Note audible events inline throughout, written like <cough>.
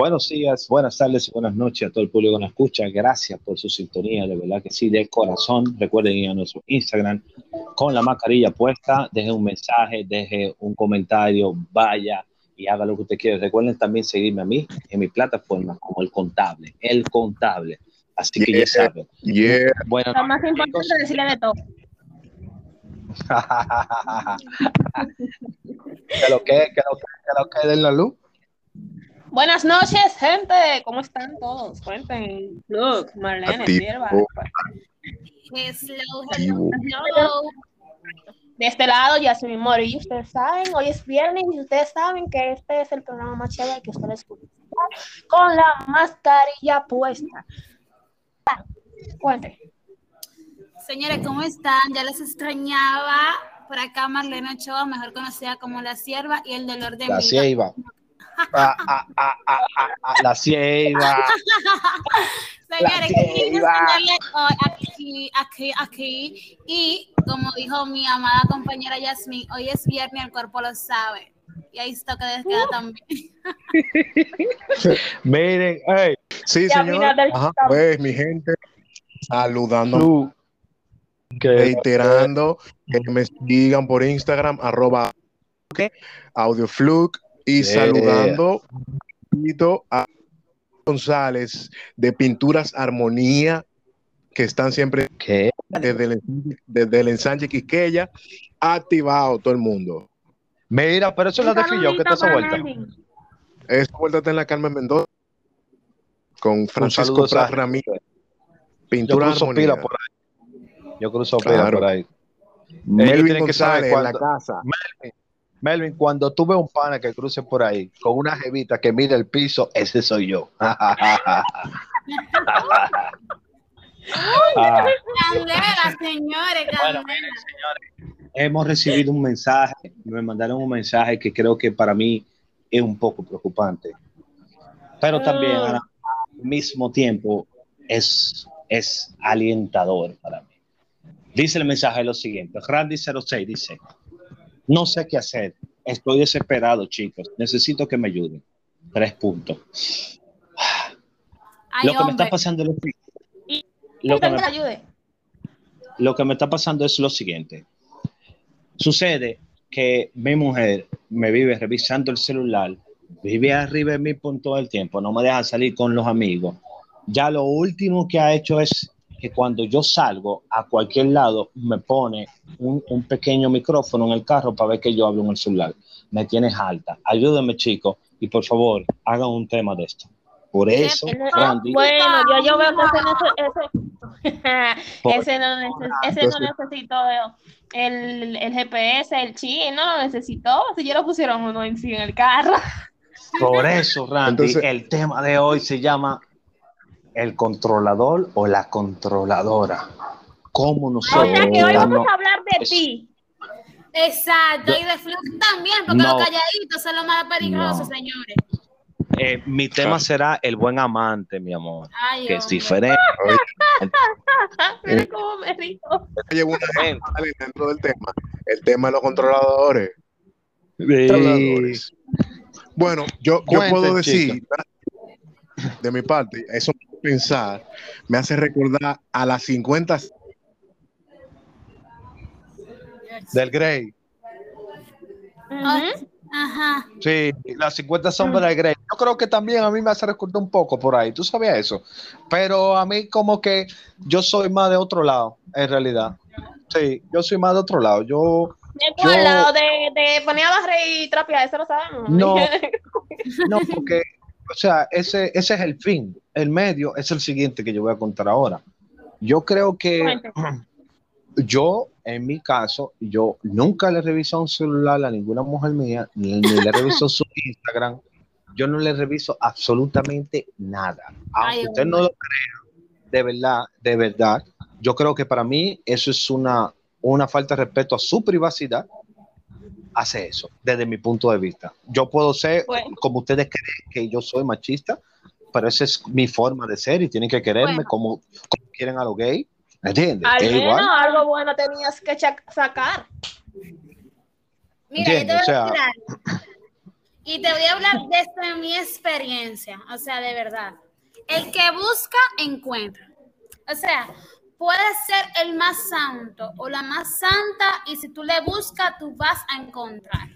Buenos días, buenas tardes y buenas noches a todo el público que nos escucha. Gracias por su sintonía, de verdad que sí, de corazón. Recuerden ir a nuestro Instagram con la mascarilla puesta. Deje un mensaje, deje un comentario, vaya y haga lo que usted quiera. Recuerden también seguirme a mí en mi plataforma como el contable, el contable. Así que ya saben. Yeah. Bueno, Lo más importante es decirle de todo. <laughs> que lo que, que lo que, que lo que den la luz. Buenas noches, gente. ¿Cómo están todos? Cuenten. Look, Marlene, sierva. Hello, Activo. hello, hello. De este lado, Yasmin Mori. Y ustedes saben, hoy es viernes y ustedes saben que este es el programa más chévere que ustedes escuchan. Con la mascarilla puesta. Cuenten. Señores, ¿cómo están? Ya les extrañaba. Por acá Marlene Ochoa, mejor conocida como La Sierva y el dolor de La mi ah, ah, ah, la. Señores, aquí, aquí, aquí. Y como dijo mi amada compañera Yasmin, hoy es viernes, el cuerpo lo sabe. Y ahí está que les queda también. <laughs> Miren, hey, Sí, Ya, señor. Ajá, pues, mi gente, saludando, reiterando que me sigan por Instagram, arroba audiofluk, y Yeah. saludando a González de Pinturas Armonía, que están siempre ¿Qué? desde el, desde el ensanche Quisqueya, activado todo el mundo. Mira, pero eso es la de Filló, que está esa vuelta. Esta vuelta está en la Carmen Mendoza con Francisco esa Prat. Ramírez. Yo cruzo Armonía. pila por ahí. Yo cruzo pila Claro. por ahí. Melvin tienen que saber González en la cuándo- casa. Melvin, cuando tú ves un pana que cruce por ahí con una jevita que mide el piso, ese soy yo. <laughs> Ah, Candela, señores, Bueno, candela. miren, señores, hemos recibido un mensaje, me mandaron un mensaje que creo que para mí es un poco preocupante, pero también Ah. al mismo tiempo es, es alentador para mí. Dice el mensaje lo siguiente, Randy06 dice, no sé qué hacer, estoy desesperado chicos, necesito que me ayuden. Tres puntos. Ay, lo que me está pasando es lo que me lo que me está pasando es lo siguiente. Sucede que mi mujer me vive revisando el celular, vive arriba de mí por todo el tiempo, no me deja salir con los amigos. Ya lo último que ha hecho es que cuando yo salgo a cualquier lado, me pone un, un pequeño micrófono en el carro para ver que yo hablo en el celular. Me tienes alta. Ayúdenme, chicos, y por favor, hagan un tema de esto. Por eso, Randy, Bueno, yo, yo veo que ese no, ese, <laughs> Por- ese no, ese no necesitó el, el GPS, el chip, no lo necesitó. Si ya lo pusieron uno en sí en el carro. Por eso, Randy, Entonces- el tema de hoy se llama el controlador o la controladora. ¿Cómo O nosotros sea que hoy vamos a hablar de es- ti. Exacto, y de Flux también, porque No. los calladitos son los más peligrosos, No. señores. eh, mi tema será el buen amante, mi amor, Ay, que es diferente. <laughs> Mira cómo me río. Llevo una vale, dentro del tema. El tema de los controladores. Controladores. Bueno, yo, yo Cuenten, puedo decir, chica. de mi parte, eso pensar, me hace recordar a las 50 Del Grey. Ajá. Sí, las 50 sombras del Grey. Yo creo que también a mí me hace recordar un poco por ahí. ¿Tú sabías eso? Pero a mí como que yo soy más de otro lado, en realidad. Sí, yo soy más de otro lado. Yo ¿De cuál Yo- lado? De, de poner a barrer y trapear, eso lo sabemos. No. <laughs> No, porque, o sea, ese, ese es el fin. El medio es el siguiente que yo voy a contar ahora. Yo creo que yo, en mi caso, yo nunca le reviso un celular a ninguna mujer mía, ni, ni le reviso su <laughs> Instagram. Yo no le reviso absolutamente nada. Aunque Ay, usted no lo crea, de verdad, de verdad, yo creo que para mí eso es una, una falta de respeto a su privacidad. Hace eso, desde mi punto de vista. Yo puedo ser, Bueno. como ustedes creen que yo soy machista, pero esa es mi forma de ser y tienen que quererme Bueno. como, como quieren a lo gay. ¿Entiendes? Al menos igual. algo bueno tenías que sacar. Mira, yo te voy ¿Entiendes? O sea- a algo. Y te voy a hablar desde mi experiencia, o sea, de verdad. El que busca, encuentra. O sea, puede ser el más santo o la más santa y si tú le buscas, tú vas a encontrar.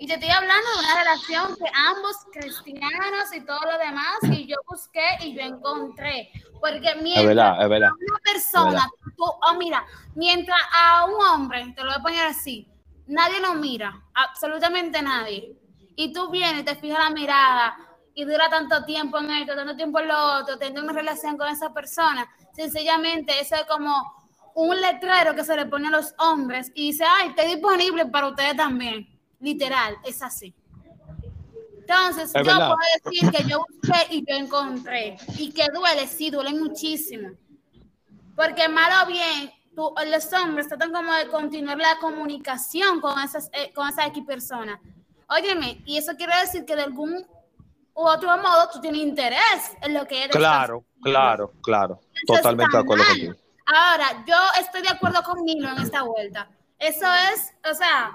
Y te estoy hablando de una relación que ambos cristianos y todo lo demás, y yo busqué y yo encontré. Porque mientras a una persona, tú, oh, mira, mientras a un hombre, te lo voy a poner así, nadie lo mira, absolutamente nadie. Y tú vienes te fijas la mirada y dura tanto tiempo en esto, tanto tiempo en lo otro, teniendo una relación con esa persona. Sencillamente, eso es como un letrero que se le pone a los hombres y dice, ay, estoy disponible para ustedes también. Literal, es así. Entonces, yo puedo decir que yo busqué y yo encontré. Y que duele, sí, duele muchísimo. Porque malo o bien, tú, los hombres tratan como de continuar la comunicación con, esas, eh, con esa X persona. Óyeme, y eso quiere decir que de algún u otro modo tú tienes interés en lo que eres. Claro, claro, claro. Totalmente de acuerdo contigo. Ahora, yo estoy de acuerdo con Nilo en esta vuelta. Eso es, o sea,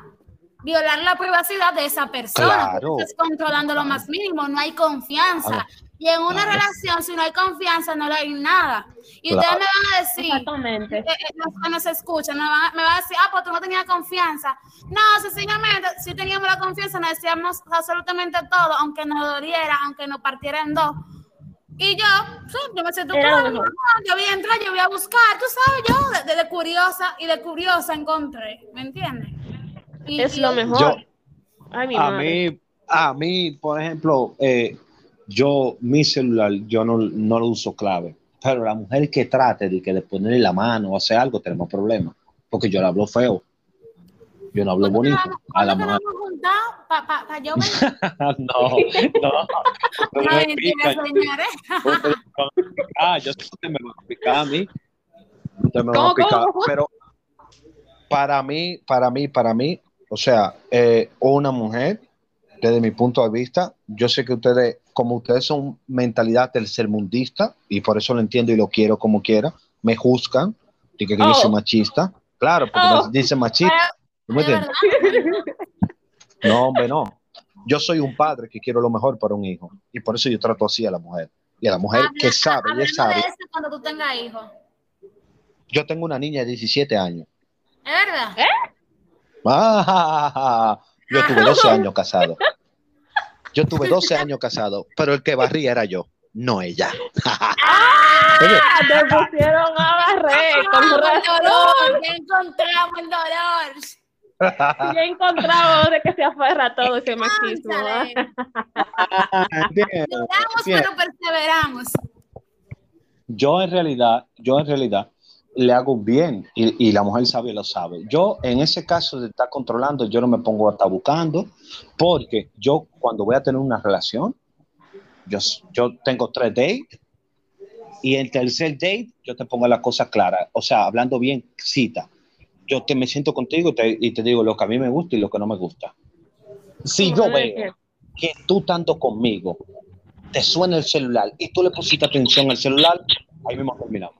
violar la privacidad de esa persona. Claro. Estás controlando lo más mínimo, no hay confianza. Y en una relación, si no hay confianza, no hay nada. Y ustedes me van a decir, Exactamente. Eh, eh, que nos escuchan, me van, a decir, ah, pues tú no tenías confianza. No, sencillamente, si teníamos la confianza, nos decíamos absolutamente todo, aunque nos doliera, aunque nos partiera en dos. Y yo, sí, yo me siento todo, yo voy a entrar, yo voy a buscar, tú sabes, yo de, curiosa y de curiosa encontré, ¿me entiendes? Es lo mejor. a mí, a mí, por ejemplo, eh, yo, mi celular, yo no, no, lo uso clave. Pero la mujer que trate de que de ponerle la mano o hacer algo, tenemos problemas. Porque yo le hablo feo. Yo no hablo bonito. A la mujer. Pa, pa, pa yo <laughs> no, no. <laughs> No, no Ah, yo sé que usted me va a explicar a mí. Usted me va a explicar. Pero para mí, para mí, para mí, o sea, eh, una mujer, desde mi punto de vista, yo sé que ustedes, como ustedes son mentalidad tercermundista, y por eso lo entiendo y lo quiero como quiera, me juzgan, y que, yo soy oh. machista. Claro, porque oh. me dicen machista. <laughs> ¿No me entiendes? No, hombre, no. Yo soy un padre que quiero lo mejor para un hijo, y por eso yo trato así a la mujer. Y a la mujer que sabe, ella sabe. cuando tú tengas hijos. Yo tengo una niña de 17 años. ¿Es verdad? ¿Eh? Ah, <laughs> yo tuve 12 años casado. Yo tuve 12 años casado, pero el que barría era yo, no ella. <laughs> ¡Ah! Te pusieron a barrer. Con dolor, ya encontramos el dolor. Ya encontramos de que se aferra todo ese machismo. pero perseveramos. Yo en realidad, yo en realidad, le hago bien y, la mujer sabe lo sabe. Yo en ese caso de estar controlando, yo no me pongo a estar buscando porque yo cuando voy a tener una relación, yo, yo tengo tres dates y el tercer date yo te pongo la cosa clara, o sea, hablando bien, cita. Yo te me siento contigo y te, y te digo lo que a mí me gusta y lo que no me gusta. Si yo veo que tú tanto conmigo te suena el celular y tú le pusiste atención al celular, ahí mismo terminamos.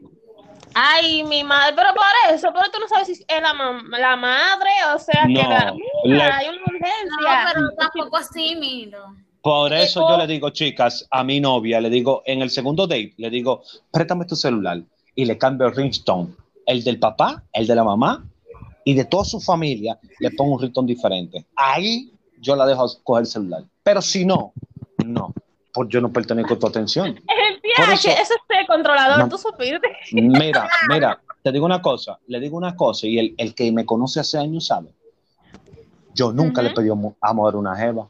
Ay, mi madre, pero por eso, pero tú no sabes si es la, la madre, o sea, que la, hay una urgencia. No, pero tampoco así, miro. Por eso yo le digo, chicas, a mi novia, le digo, en el segundo date, le digo, préstame tu celular y le cambio el ringtone, el del papá, el de la mamá y de toda su familia, le pongo un ringtone diferente. Ahí yo la dejo coger el celular. Pero si no, no, pues yo no pertenezco a tu atención. <laughs> Por eso, ese es controlador, tú supiste. Mira, mira, te digo una cosa, le digo una cosa, y el, el que me conoce hace años sabe. Yo nunca le pedí a mover una jeva.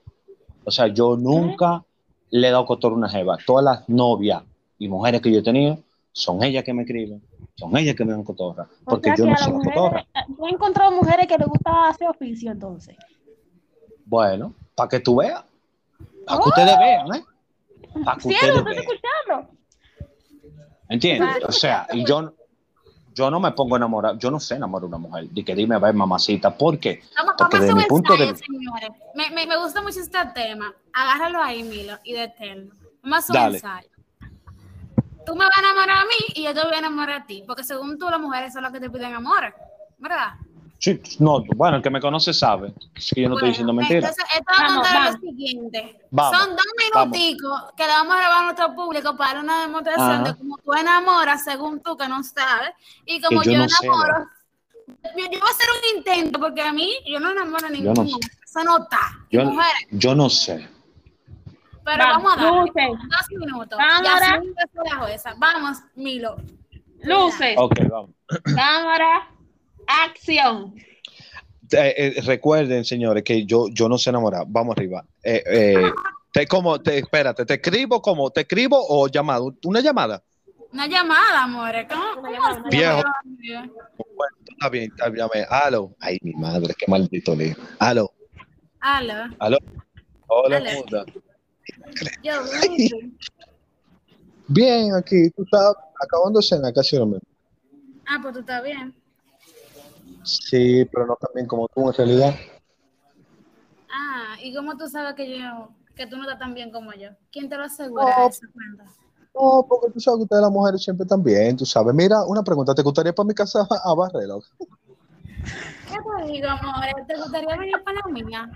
O sea, yo nunca le he dado cotor a una jeva. Todas las novias y mujeres que yo he tenido son ellas que me escriben, son ellas que me dan cotorra, porque yo no soy cotorra. Yo he encontrado mujeres que les gusta hacer oficio entonces. Bueno, para que tú veas, para que ustedes vean, ¿eh? Para que ustedes vean. escuchando. ¿Entiendes? O sea, y yo, yo no me pongo enamorado, yo no sé enamorar de una mujer, de que dime, a ver, mamacita, ¿por qué? Porque desde mi punto de señores. Me, me, me, gusta mucho este tema. Agárralo ahí, Milo, y deténlo. Vamos a un ensayo. Tú me vas a enamorar a mí y yo te voy a enamorar a ti, porque según tú, las mujeres son las que te piden amor, ¿verdad? Sí, no, bueno, el que me conoce sabe que yo no estoy diciendo mentiras. Entonces, esto va a Vamos, contar lo siguiente. Vamos, Son dos minuticos que le vamos a grabar a nuestro público para dar una demostración Ajá. de cómo tú enamoras según tú que no sabes. Y como yo yo, no sé, enamoro. yo, yo voy a hacer un intento porque a mí yo no enamoro a Yo ningún no hombre. Eso no está. Yo, mujeres. yo no sé. Pero Vamos, vamos a dar luces. dos minutos. Cámara. Ya soy la jueza. Vamos, Milo. Luces, Ok, vamos. cámara, acción. Eh, eh, recuerden, señores, que yo, yo no sé enamorar. Vamos arriba. Eh, eh, te, como, te, espérate, ¿te escribo como? ¿Te escribo o llamado? ¿Una llamada? Una llamada, amores. ¿Cómo? Una cómo llamada, así? una Viejo. Bueno, está bien, está bien. llame. Aló. Ay, mi madre, qué maldito lío. Aló. Aló. Aló. Hola. Bien, aquí. Tú estás acabando de cenar, casi lo mismo. Ah, pues tú estás bien. Sí, pero no tan bien como tú en realidad. Ah, ¿y cómo tú sabes que yo, que tú no estás tan bien como yo? ¿Quién te lo asegura No. esa cuenta? No, porque tú sabes que ustedes las mujeres siempre están bien, tú sabes. Mira, una pregunta, ¿te gustaría para mi casa a barrer? loco? ¿Qué te digo, amor? ¿Te gustaría venir para la mía?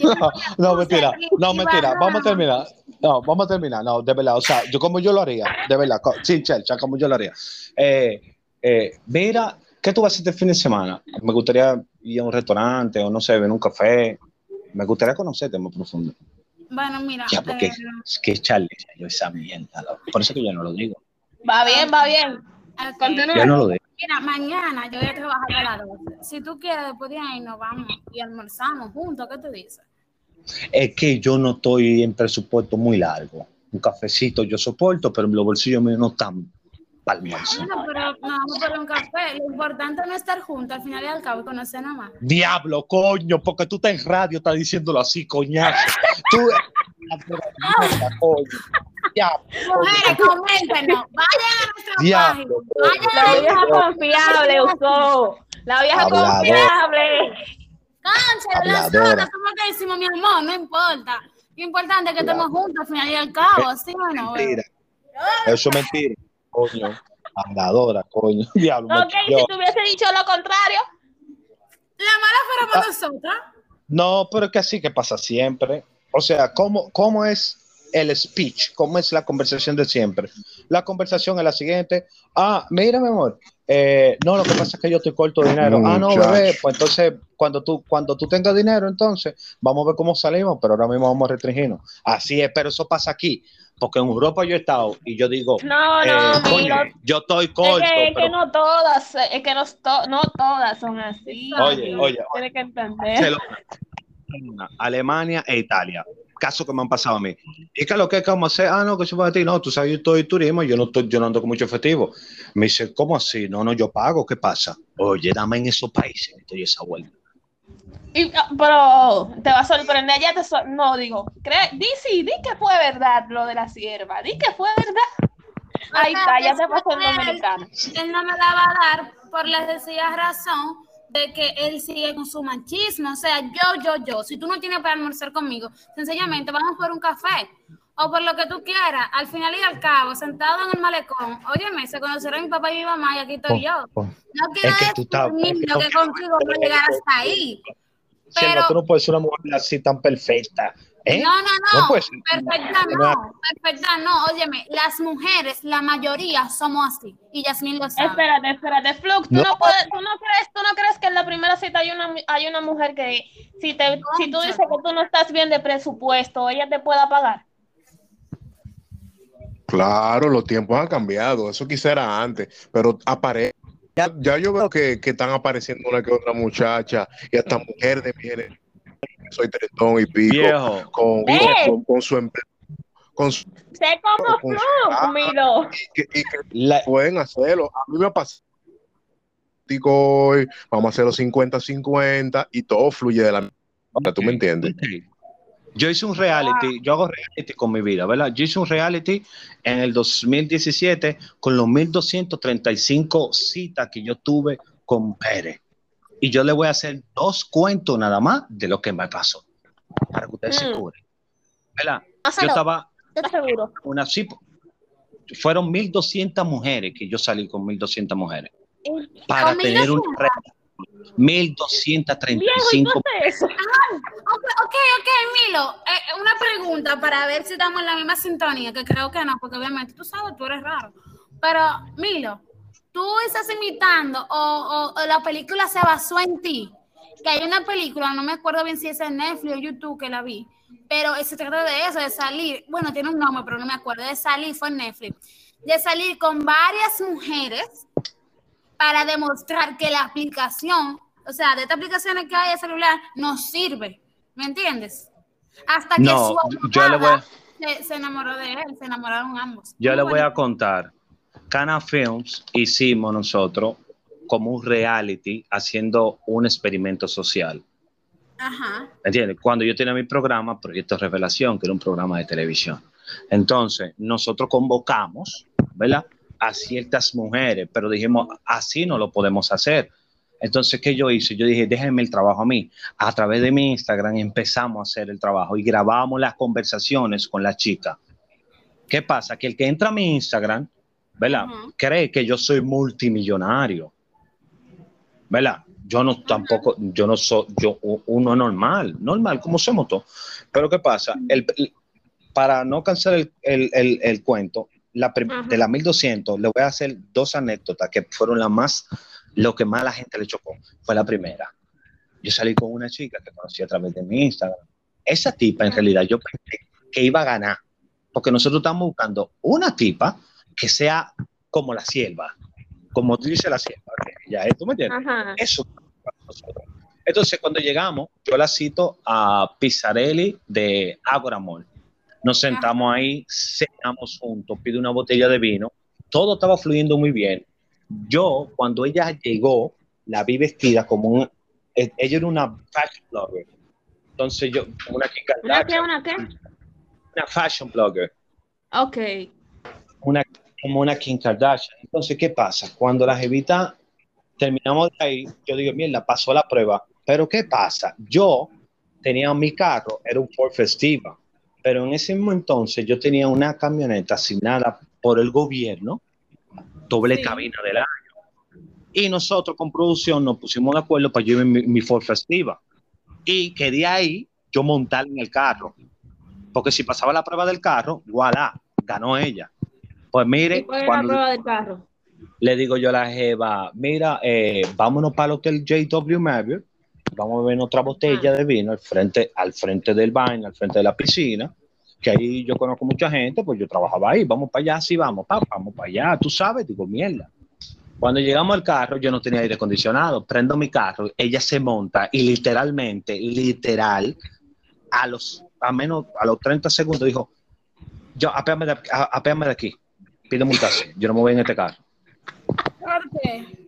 No, <laughs> no, mentira, no, mentira, vamos a terminar. No, vamos a terminar, no, de verdad, o sea, yo como yo lo haría, de verdad, sin chelcha, como yo lo haría. Eh, eh, mira, ¿qué tú vas a hacer este fin de semana? Me gustaría ir a un restaurante o no sé, ver un café. Me gustaría conocerte más profundo. Bueno, mira. Ya, porque eh, es que Charlie, yo esa mierda, por eso que yo no lo digo. Va bien, va bien. Continúa. Yo no lo digo. Mira, mañana yo voy a trabajar a las 12. Si tú quieres, después de ahí nos vamos y almorzamos juntos. ¿Qué tú dices? Es que yo no estoy en presupuesto muy largo. Un cafecito yo soporto, pero los bolsillos míos no están almuerzo. Bueno, pero nos vamos por un café. Lo importante no es estar juntos al final y al cabo y conocer nada más. Diablo, coño, porque tú estás en radio, estás diciéndolo así, coñazo. Tú. Mierda, coño. Diablo, Mujeres, coméntenos. Vayan a nuestra Diablo, página. La Vayan vieja a confiable usó. La vieja Hablador. confiable. Concha, las horas, ¿cómo te decimos, mi amor? No importa. Lo importante es que estemos juntos al final y al cabo, ¿sí o no? mentira. Eso es mentira, coño. Habladora, coño. <laughs> Diablo, Ok, si te hubiese dicho lo contrario. La mala fuera para Ah. nosotras. No, pero es que así que pasa siempre. O sea, ¿cómo, ¿cómo es el speech? ¿Cómo es la conversación de siempre? La conversación es la siguiente. Ah, mira, mi amor. eh, no, lo que pasa es que yo estoy corto de dinero. Ah, no, bebé. Pues entonces, cuando tú, cuando tú tengas dinero, entonces vamos a ver cómo salimos, pero ahora mismo vamos a restringirnos. Así es, pero eso pasa aquí. Porque en Europa yo he estado y yo digo, No, eh, no, coño, Milo. yo estoy Es corto. que, es pero que no todas, es que no, to- no todas son así. Oye, oye, Tienes que se entender. Alemania e Italia. Caso que me han pasado a mí. ¿Y qué es lo que es? ¿Cómo hacer? Ah, no, que se para ti. No, tú sabes, yo estoy turismo, yo no, estoy, yo no ando con mucho efectivo. Me dice, ¿cómo así? No, no, yo pago. ¿Qué pasa? Oye, dame en esos países que estoy esa vuelta. Y, ah, pero te va a sorprender, ya te so- no digo, cree, di sí, di que fue verdad lo de la sierva, di que fue verdad. Ahí O sea, está, ya te después pasó el dominicano. Él no me la va a dar por la sencilla razón de que él sigue con su machismo. O sea, yo, yo, yo. Si tú no tienes para almorzar conmigo, sencillamente vamos por un café. O por lo que tú quieras, al final y al cabo, sentado en el malecón, óyeme, se conocerá mi papá y mi mamá y aquí estoy yo. No quiero Es que tú estás- decir, es que niño, que contigo no llegar hasta ahí. Pero- tú no puedes ser una mujer así tan perfecta. ¿eh? No, no, No perfecta no. Perfecta no. Óyeme, las mujeres, la mayoría somos así. Y Yasmín lo sabe. Espérate, espérate, Flux, tú No. no, puedes, tú no crees, tú no crees que en la primera cita hay una, hay una mujer que si te, si tú dices que tú no estás bien de presupuesto, ella te pueda pagar. Claro, los tiempos han cambiado. Eso quizá era antes, pero aparece. Ya, ya yo veo que, que están apareciendo una que otra muchacha y hasta mujer de mi generación. Soy tretón y pico. Viejo. Con, ¡Eh! con, con su empleo. Con su, Sé como con Milo. y que- y La- pueden hacerlo. A mí me ha pasado. hoy, Vamos a hacerlo 50-50 y todo fluye de la manera. ¿Tú me entiendes? Ok. Yo hice un reality, yo hago reality con mi vida, ¿verdad? Yo hice un reality en el 2017 con los 1235 citas que yo tuve con Pérez. Y yo le voy a hacer dos cuentos nada más de lo que me pasó, para que ustedes se Mm. cubren. ¿Verdad? Yo estaba ¿estás seguro? una fueron 1200 mujeres que yo salí con 1200 mujeres para Con tener una 1200. Re- 1235. eso? Ok, ok, ok, Milo. eh, una pregunta para ver si estamos en la misma sintonía, que creo que no, porque obviamente tú sabes, tú eres raro. Pero, Milo, tú estás imitando o, o- o la película se basó en ti. Que hay una película, no me acuerdo bien si es en Netflix o YouTube que la vi, pero se trata de eso, de salir. Bueno, tiene un nombre, pero no me acuerdo. De salir, fue en Netflix. De salir con varias mujeres para demostrar que la aplicación, o sea, de estas aplicaciones que hay de celular, no sirve. ¿Me entiendes? Hasta que No, su yo le voy a- abogada se, se enamoró de él, se enamoraron ambos. Yo Muy le voy a contar. Cana Films hicimos nosotros como un reality haciendo un experimento social. Ajá. ¿Entiendes? Cuando yo tenía mi programa, Proyecto Revelación, que era un programa de televisión. Entonces, nosotros convocamos, ¿verdad? A ciertas mujeres, pero dijimos, así no lo podemos hacer. Entonces, ¿qué yo hice? Yo dije, déjenme el trabajo a mí. A través de mi Instagram empezamos a hacer el trabajo y grabamos las conversaciones con la chica. ¿Qué pasa? Que el que entra a mi Instagram, ¿verdad? Cree que yo soy multimillonario. ¿Verdad? Yo no tampoco, yo no soy, yo uno normal, normal, como somos todos. Pero ¿qué pasa? El, el- para no cansar el, el- el- el cuento, la de la 1200, le voy a hacer dos anécdotas que fueron las más, lo que más la gente le chocó. Fue la primera. Yo salí con una chica que conocí a través de mi Instagram. Esa tipa, en realidad, yo pensé que iba a ganar, porque nosotros estamos buscando una tipa que sea como la sierva, como dice la sierva. Ya, ¿eh? ¿tú me entiendes? Ajá. Eso. Entonces, cuando llegamos, yo la cito a Pizzarelli de Agora Mall. Nos sentamos ahí, cenamos juntos, pide una botella de vino, todo estaba fluyendo muy bien. Yo, cuando ella llegó, la vi vestida como un. eh, Ella era una fashion blogger. Entonces, yo, como una Kim ¿Una qué? ¿Una qué? una fashion blogger Ok. una, como una Kim Kardashian. Entonces, ¿qué pasa? Cuando la jevita terminamos de ahí, yo digo, mierda, pasó la prueba. Pero ¿qué pasa? Yo tenía mi carro, era un Ford Festiva, pero en ese mismo entonces yo tenía una camioneta asignada por el gobierno, doble Sí. cabina del año. Y nosotros con producción nos pusimos de acuerdo para yo mi, mi Ford Festiva. Y quería ahí yo montar en el carro. Porque si pasaba la prueba del carro, voilà, ganó ella. Pues ¿Y mire, cuál es la cuando prueba del carro? le digo yo a la Jeva, mira, eh, vámonos para el hotel JW Marriott, vamos a beber otra botella de vino al frente, al frente del baño, al frente de la piscina, que ahí yo conozco mucha gente, pues yo trabajaba ahí, vamos para allá, sí, vamos, pa, vamos para allá, tú sabes, digo, mierda. Cuando llegamos al carro, yo no tenía aire acondicionado, prendo mi carro, ella se monta y literalmente, literal, a los, a menos, a los 30 segundos dijo, yo, apéame de, a- apéame de aquí, pídeme un taxi, yo no me voy en este carro. ¿Por qué?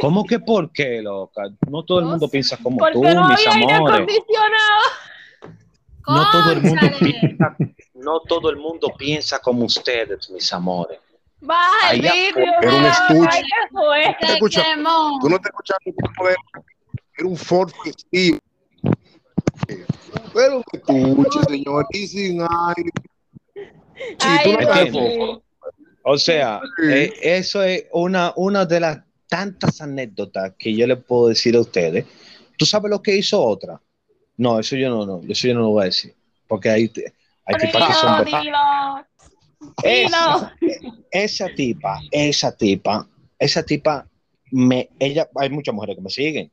¿Cómo que por qué, loca? No todo el mundo piensa como tú, no mis había aire amores. acondicionado. No todo el mundo piensa, no todo el mundo piensa como ustedes, mis amores. Baja el vidrio. era un estuche. era un Ford festivo. Pero que escuche, señor, y sin aire. Sí, tú no. O sea, eh, eso es una, una de las tantas anécdotas que yo le puedo decir a ustedes. ¿Tú sabes lo que hizo otra? No, eso yo no, no, eso yo no lo voy a decir. Porque hay, hay tipas que son... Dilo. Esa, Dilo. esa tipa, esa tipa, esa tipa, me, ella, hay muchas mujeres que me siguen.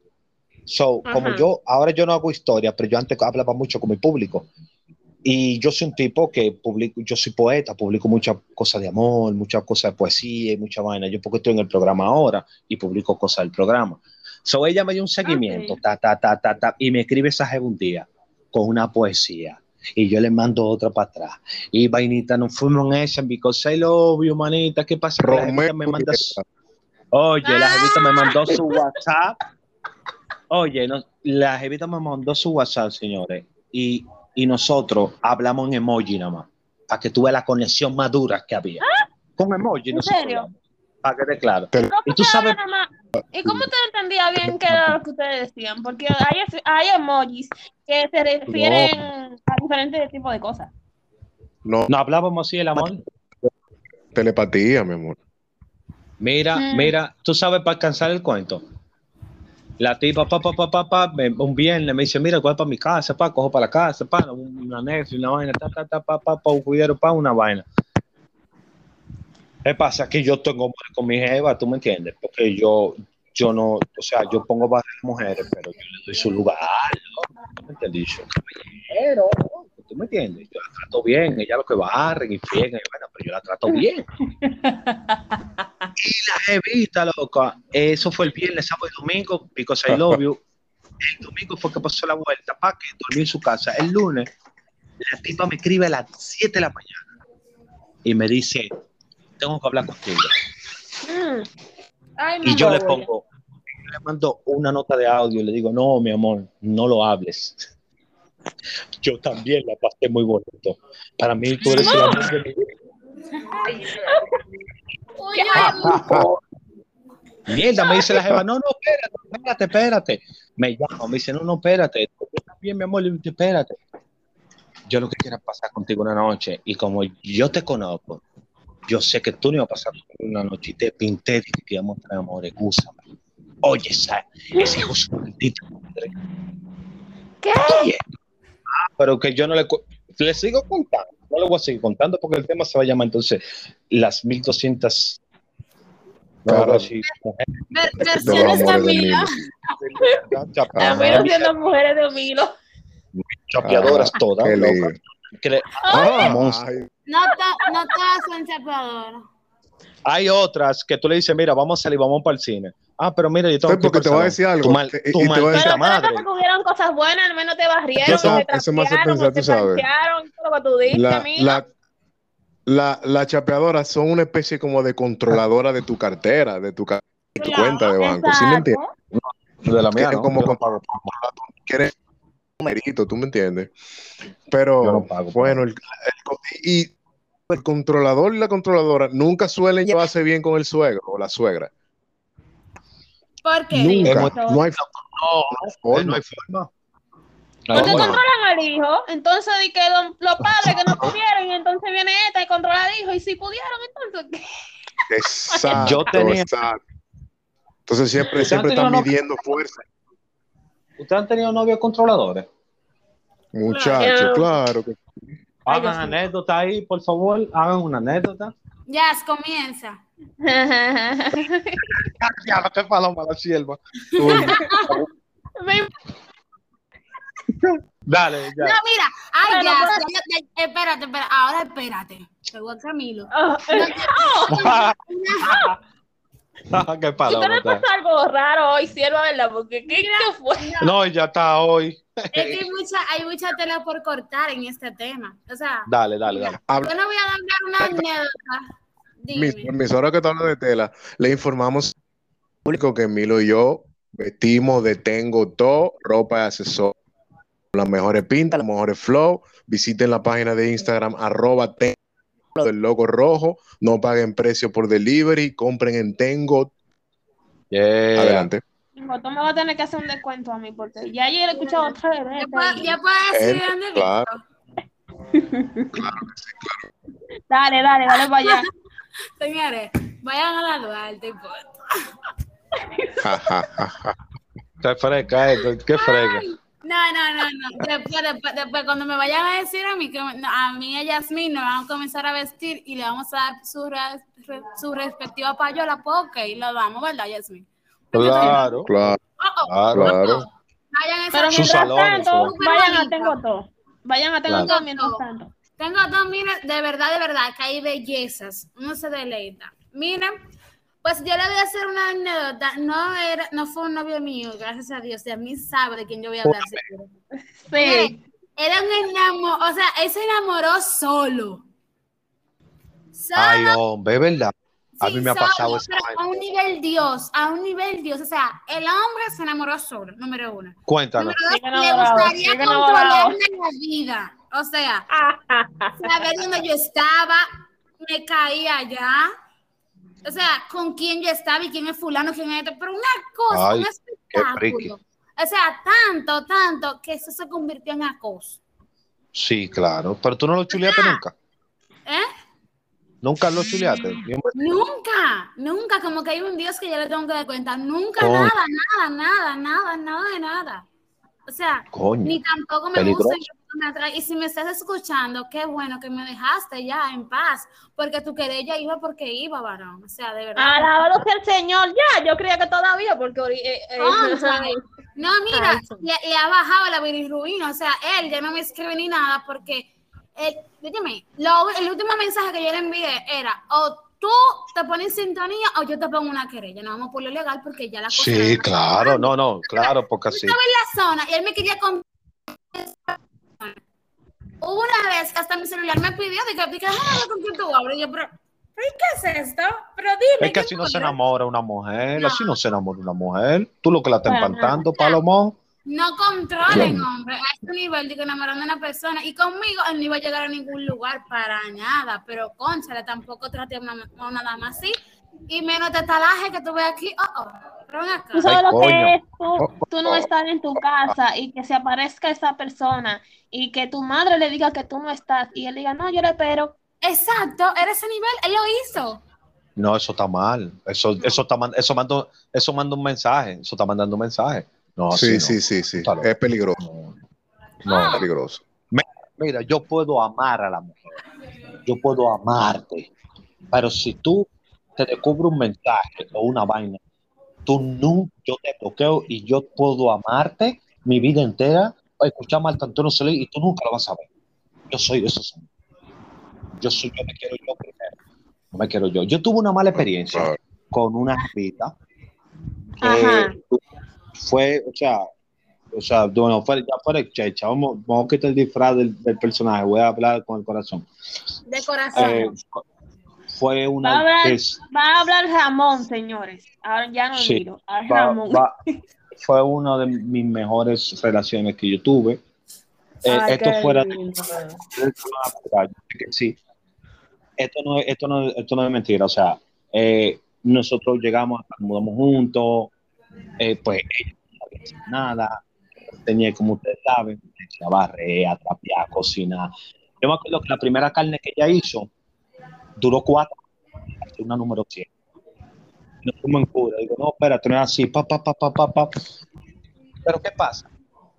So, como yo, ahora yo no hago historia, pero yo antes hablaba mucho con mi público. Y yo soy un tipo que publico, yo soy poeta, publico muchas cosas de amor, muchas cosas de poesía y mucha vaina. Yo porque estoy en el programa ahora y publico cosas del programa. So, ella me dio un seguimiento, Ok. ta, ta, ta, ta, ta, y me escribe esa un día con una poesía. Y yo le mando otra para atrás. Y vainita, nos fuimos en esa, because I love you, manita. ¿Qué pasa? La me manda su-. Oye, la jevita me mandó su WhatsApp. Oye, no, la jevita me mandó su WhatsApp, señores. Y, y nosotros hablamos en emoji nada más. Para que tuve la conexión más dura que había. Con emoji, ¿En serio? Para que te claro. Te- Y tú ¿Cómo sabes, nada más? ¿Y cómo usted entendía bien qué era lo que ustedes decían? Porque hay, hay emojis que se refieren a diferentes tipos de cosas. No, no hablábamos así el amor. telepatía, mi amor. Mira, Mm. mira, tú sabes para alcanzar el cuento. La tipa, pa, pa, pa, pa, pa, un viernes me dice, mira, coge para mi casa, pa, cojo para la casa, pa, una Netflix, una vaina, ta, ta, ta, pa, pa, pa, un cuidero, pa, una vaina. ¿Qué pasa? Que yo tengo con mi jeva, ¿tú me entiendes? Porque yo, yo no, o sea, yo pongo varias mujeres, pero yo le doy su lugar, ¿no? ¿Tú me entiendes? Yo. ¿Tú me entiendes? Yo la trato bien, ella lo que barren y friegan, y bueno, pero yo la trato bien. <laughs> y la jevita, loca, eso fue el viernes, sábado y domingo, because I love you. El domingo fue que pasó la vuelta, pa, que dormí en su casa. El lunes, la tipa me escribe a las 7 de la mañana y me dice, tengo que hablar contigo. Mm. Ay, Y yo le pongo, yo le mando una nota de audio y le digo, no, mi amor, no lo hables. Yo también la pasé muy bonito. Para mí, tú eres el amor de mi vida. Uy, ay, Mierda, me dice la jeva, no, no, espérate, espérate, espérate. Me llama, me dice, no, no, espérate. Bien, mi amor, espérate. Yo lo que quiero es pasar contigo una noche y como yo te conozco, yo sé que tú no ibas a pasar una noche y te pinté de que íbamos a tener amor, escúchame. Oye, esa, ese hijo madre. ¿Qué? Ah, pero que yo no le, cu- le sigo contando, no le voy a seguir contando porque el tema se va a llamar entonces las 1200 no, Claro. los versiones Camila. A mí no siendo mujeres de Milo. chapeadoras Ah, todas. qué que le- Ah, No, to- no todas son chapeadoras. hay otras que tú le dices, mira, vamos a salir, vamos para el cine. Ah, pero mira, yo tengo porque que te voy a al decir algo, Tu, mal, te- tu y te voy a decir- Pero madre. que tuvieron cosas buenas, al menos te barrieron, Eso- te eso me hace pensar, te tú sabes. lo que tú dices, la, la, la, las chapeadoras son una especie como de controladora de tu cartera, de tu, de tu Claro, cuenta de banco. ¿Sí me entiendes? De la mía, no, como no pago. quieres un numerito, ¿tú me entiendes? Pero no pago por bueno, el, el y el controlador y la controladora nunca suelen llevarse bien con el suegro o la suegra. ¿Por qué? Nunca. No hay No, forma. no hay forma. Porque No, no. controlan al hijo, entonces di que don- los padres que no pudieron, y entonces viene esta y controla al hijo, y si pudieron, entonces ¿qué? Exacto, Yo tenía- exacto. Entonces siempre, ¿Ustedes siempre están no- midiendo fuerza. ¿Ustedes han tenido novios controladores? Muchachos, Claro. claro que Ay, Hagan anécdota ahí, por favor. Hagan una anécdota. Ya, comienza. <laughs> Ya, lo que paloma la sierva. <laughs> Dale, ya. No, mira. Ay, ya, pues- ya, ya, ya, Espérate, espérate. Ahora espérate. Llegó a Camilo. Oh, <laughs> qué ¿Usted paloma. le pasó algo raro hoy, sierva, verdad? Porque ¿qué, qué fue? No, ya está hoy. Es que hay mucha, hay mucha tela por cortar en este tema. O sea, Dale, dale, dale. Yo no voy a dar una anécdota. Mis, Dime. mis horas que te hablan de tela, le informamos al público que Milo y yo vestimos de Tengo todo, ropa y accesorios, las mejores pintas, los mejores flow. Visiten la página de Instagram, arroba Tengo del logo rojo. No paguen precio por delivery, compren en Tengo. Yeah. Adelante. Tú me vas a tener que hacer un descuento a mí, porque ya yo he escuchado tres veces. Ya ya puedo decir Eh, dónde claro. <laughs> Dale, dale, dale para allá. <laughs> <laughs> Señores, vayan a la Duarte. ja. Qué fresca esto, qué fresca. No, no, no, no. Después, después, después, cuando me vayan a decir a mí, que no, a mí y a Yasmín nos van a comenzar a vestir y le vamos a dar su, re- su respectiva payola, pues ok, lo damos, ¿verdad, Yasmín? Claro, Claro, Oh, oh, claro. claro. Vayan a Pero mientras salones, tanto, vayan a Tengo Todo. Vayan a Tengo Claro. Todo mientras tanto. Tengo dos, miren, de verdad, de verdad, que hay bellezas. Uno se deleita. Miren, pues yo le voy a hacer una anécdota. No era, no fue un novio mío, gracias a Dios. Y a mí sabe de quién yo voy a hablar. Sí. Era un enamorado, o sea, él se enamoró solo. Solo, Ay, hombre, es verdad. A mí sí, me ha pasado eso. a un nivel Dios, a un nivel Dios. O sea, el hombre se enamoró solo, número uno. Cuéntanos. Número dos, le gustaría controlarme la vida. O sea, saber dónde yo estaba, me caía allá. O sea, con quién yo estaba y quién es fulano, quién es esto. Pero una cosa, Ay, un espectáculo. O sea, tanto, tanto, que eso se convirtió en acoso. Sí, claro. Pero tú no lo chuleaste nunca. ¿Eh? Nunca lo chuleaste. Besito. Nunca, nunca, como que hay un Dios que yo le tengo que dar cuenta. Nunca, Coño. nada, nada, nada, nada, nada de nada. O sea, Coño. ni tampoco me peligroso. gusta Y si me estás escuchando, qué bueno que me dejaste ya en paz, porque tu querella iba porque iba, varón. O sea, de verdad. Alabado sea el Señor, ya, yo creía que todavía, porque eh, eh. No, <laughs> mira, le, le ha bajado la bilirrubina, o sea, él ya no me escribe ni nada porque, él, dígame, lo- el último mensaje que yo le envié era, o tú te pones en sintonía o yo te pongo una querella, no vamos por lo legal porque ya la cosa... Sí, claro, no, no, claro, porque así. Estaba en la zona y él me quería con... Una vez hasta mi celular me pidió, dije, dije, "Ah, con quién tú hablas", y yo, pero, ¿pero ¿y qué es esto? Pero dime, Es que ¿qué así no se cosa?". enamora una mujer, No. así no se enamora una mujer. Tú lo que la estás empantando, Palomón. No controlen, hombre, a este nivel de que enamorando a una persona. Y conmigo él no iba a llegar a ningún lugar para nada. Pero, conchale, tampoco trate a una, a una dama así. Y menos de talaje que tuve aquí. Oh, oh. Tú sabes Ay, lo coño. que es tú, Oh, tú no estar en tu casa y que se aparezca esa persona y que tu madre le diga que tú no estás y él diga, no, yo le espero. Exacto, era ese nivel, él lo hizo. No, eso está mal. Eso, eso está eso manda, eso manda un mensaje. Eso está mandando un mensaje. No, Sí, sí, no. sí, sí. Claro. Es peligroso, No. Ah. No. peligroso. Mira, yo puedo amar a la mujer. Yo puedo amarte. Pero si tú te descubres un mensaje o una vaina, tú nunca, yo te bloqueo y yo puedo amarte mi vida entera, o escuchar a Marta Antonio Solís y tú nunca lo vas a ver. Yo soy de esos hombres. Yo soy, yo me quiero yo primero. No me quiero yo. Yo tuve una mala experiencia Claro. con una jevita que Ajá. fue, o sea, o sea, bueno, fue, ya fuera checha, vamos, vamos a quitar el disfraz del, del personaje, voy a hablar con el corazón. De corazón. Eh, fue Va a una hablar- des- Va a hablar Ramón, señores. Ahora ya no Sí. miro. A va- Ramón. va- <laughs> fue una de mis mejores relaciones que yo tuve. Eh, Ay, esto fuera sí. Esto no, es- esto, no, esto no es mentira. O sea, eh, nosotros llegamos, mudamos juntos, eh, pues ella no hacer nada, tenía, como ustedes saben, a barrer, a trapear, cocinar. Yo me acuerdo que la primera carne que ella hizo duró cuatro, una número 100. Nos fuimos en cura. Digo, no, espérate, no es así, pa, pa, pa, pa, pa, pa. Pero ¿qué pasa?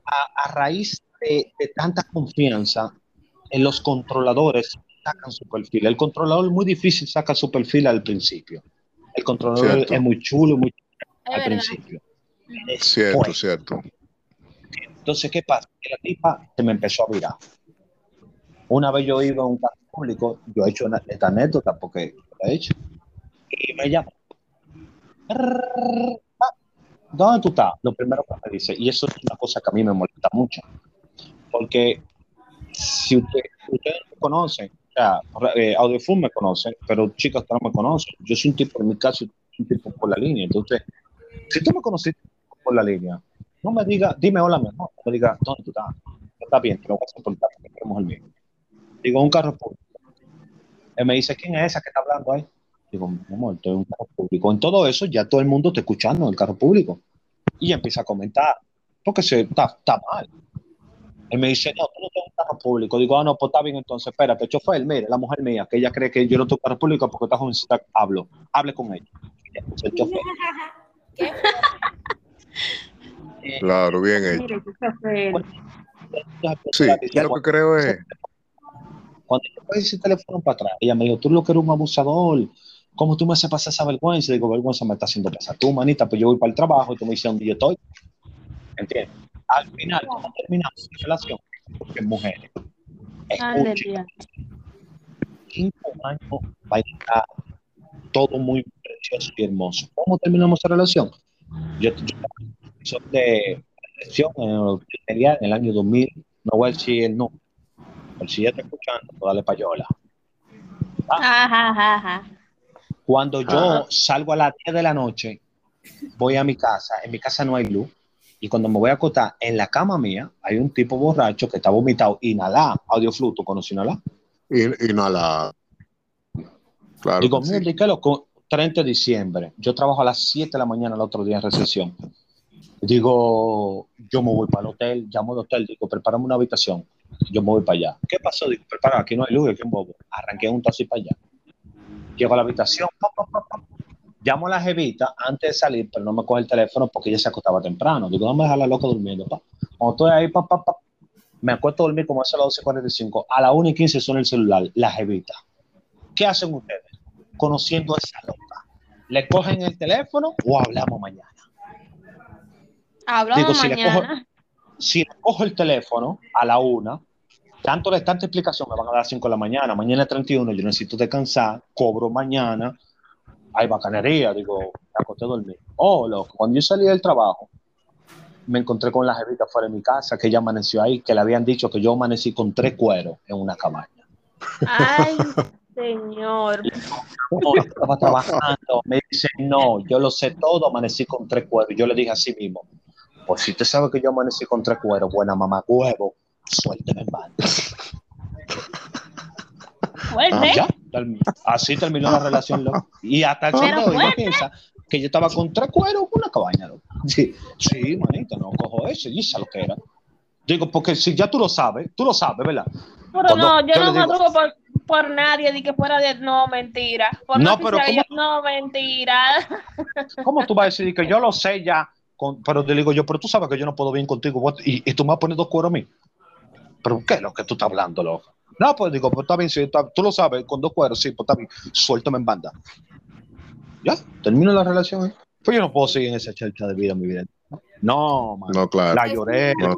A, a raíz de, de tanta confianza, en los controladores sacan su perfil. El controlador es muy difícil saca su perfil al principio. El controlador Cierto. es muy chulo, muy es al verdad. principio. Cierto, Después, cierto. entonces, ¿qué pasa? Que la tipa se me empezó a virar. Una vez yo iba a un carro público, yo he hecho una- esta anécdota porque la he hecho, y me llama. ¿Dónde tú estás? Lo primero que me dice, y eso es una cosa que a mí me molesta mucho, porque si usted, ustedes me conocen, o sea, eh, me conoce, pero chicas que no me conocen, yo soy un tipo, en mi caso, un tipo por la línea, entonces, si tú me conociste por la línea, no me diga, dime hola, mi amor. No me diga, ¿dónde tú estás? Está bien, te lo voy a soportar queremos el mismo. Digo, un carro público. Él me dice, ¿quién es esa que está hablando ahí? Digo, mi amor, estoy en un carro público. En todo eso, ya todo el mundo está escuchando en el carro público. Y empieza a comentar, porque se, está, está mal. Él me dice, no, tú no estás en un carro público. Digo, ah, no, pues está bien, entonces, espérate, chofer, mire, la mujer mía, que ella cree que yo no estoy en carro público porque está jovencita, hablo, hable con ella. El chofer. Claro, bien hecho. Mire, qué chofer. Sí, yo lo que creo es. Cuando yo cogí ese teléfono para atrás, ella me dijo, tú lo que eres un abusador, ¿cómo tú me haces pasar esa vergüenza? Digo, vergüenza me está haciendo pasar tú, manita, pues yo voy para el trabajo y tú me dices dónde yo estoy. ¿Entiendes? Al final, ¿cómo terminamos la relación? Porque mujeres. Escuchen, Aleluya. cinco años va a estar todo muy precioso y hermoso. ¿Cómo terminamos esa relación? Yo, yo soy de en el, en el año 2000, no voy a decir el no. Pero si ya está escuchando, dale payola. Ajá, ajá, ajá. Cuando yo Ajá. salgo a las 10 de la noche, voy a mi casa, en mi casa no hay luz, y cuando me voy a acostar, en la cama mía hay un tipo borracho que está vomitado, inhalado, audiofluto, ¿conoce no a la. Claro. Digo, sí. ¿y qué loco? 30 de diciembre, yo trabajo a las 7 de la mañana el otro día en recepción. Digo, yo me voy para el hotel, llamo al hotel, digo, prepárame una habitación. Yo me voy para allá. ¿Qué pasó? Digo, prepara, aquí no hay luz, aquí un bobo. Arranqué un taxi para allá. Llego a la habitación, llamo a la jevita antes de salir, pero no me coge el teléfono porque ella se acostaba temprano. Digo, vamos a dejar la loca durmiendo. Pa. Cuando estoy ahí, pa, pa, pa, me acuesto a dormir como hace las 12.45. A las 1 y 15 suena el celular, la jevita. ¿Qué hacen ustedes? Conociendo a esa loca. ¿Le cogen el teléfono o hablamos mañana? Hablamos Digo, si le cojo- mañana. Si cojo el teléfono a la una, tanto le tanta explicación me van a dar 5 de la mañana. Mañana es 31, yo necesito descansar, cobro mañana. Hay bacanería, digo, me acosté a dormir. Oh, loco, cuando yo salí del trabajo, me encontré con la jevita fuera de mi casa, que ella amaneció ahí, que le habían dicho que yo amanecí con tres cueros en una cabaña. Ay, señor. <laughs> No, estaba trabajando. Me dice, no, yo lo sé todo, amanecí con tres cueros. Yo le dije así mismo, pues si usted sabe que yo amanecí con tres cueros, buena mamá huevo, suélteme en banda. Fuerte. Termi- así terminó la relación, loco. Y hasta el Pero hoy, piensa que yo estaba con tres cueros en una cabaña, loco. Sí, sí, manito, no cojo eso, y esa lo que era. Digo, porque si ya tú lo sabes, tú lo sabes, ¿verdad? Pero Cuando no, yo yo no atrevo por, por nadie de que fuera de no mentira. Por No, pero no mentira. ¿Cómo tú vas a decir que yo lo sé ya? Con- pero te digo yo, pero tú sabes que yo no puedo bien contigo what- y, y tú me vas a poner dos cueros a mí. ¿Pero qué es lo que tú estás hablando, loco? No, pues digo, pues está bien, si está- tú lo sabes, con dos cueros, sí, pues está bien, suéltame en banda. Ya, termino la relación. ¿eh? Pues yo no puedo seguir en esa chelcha de vida, mi vida. No, man. No, claro. La lloré, No.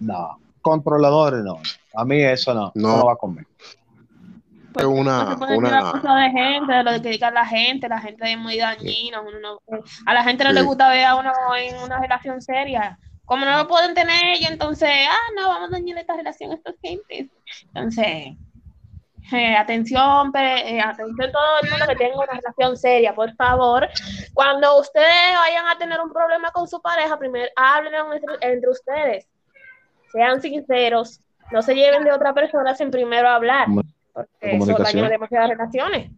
No, controladores no. A mí eso no, No. no, va a Es una, No se puede una, cosa de gente, de lo que diga la gente, la gente es muy dañina, uno no- a la gente no Sí. le gusta ver a uno en una relación seria. Como no lo pueden tener ellos, entonces, ah, no, vamos a dañar esta relación a estas gentes. Entonces, eh, atención, eh, atención todo el mundo que tenga una relación seria, por favor. Cuando ustedes vayan a tener un problema con su pareja, primero hablen entre, entre ustedes. Sean sinceros, no se lleven de otra persona sin primero hablar, porque eso comunicación. daña demasiadas relaciones.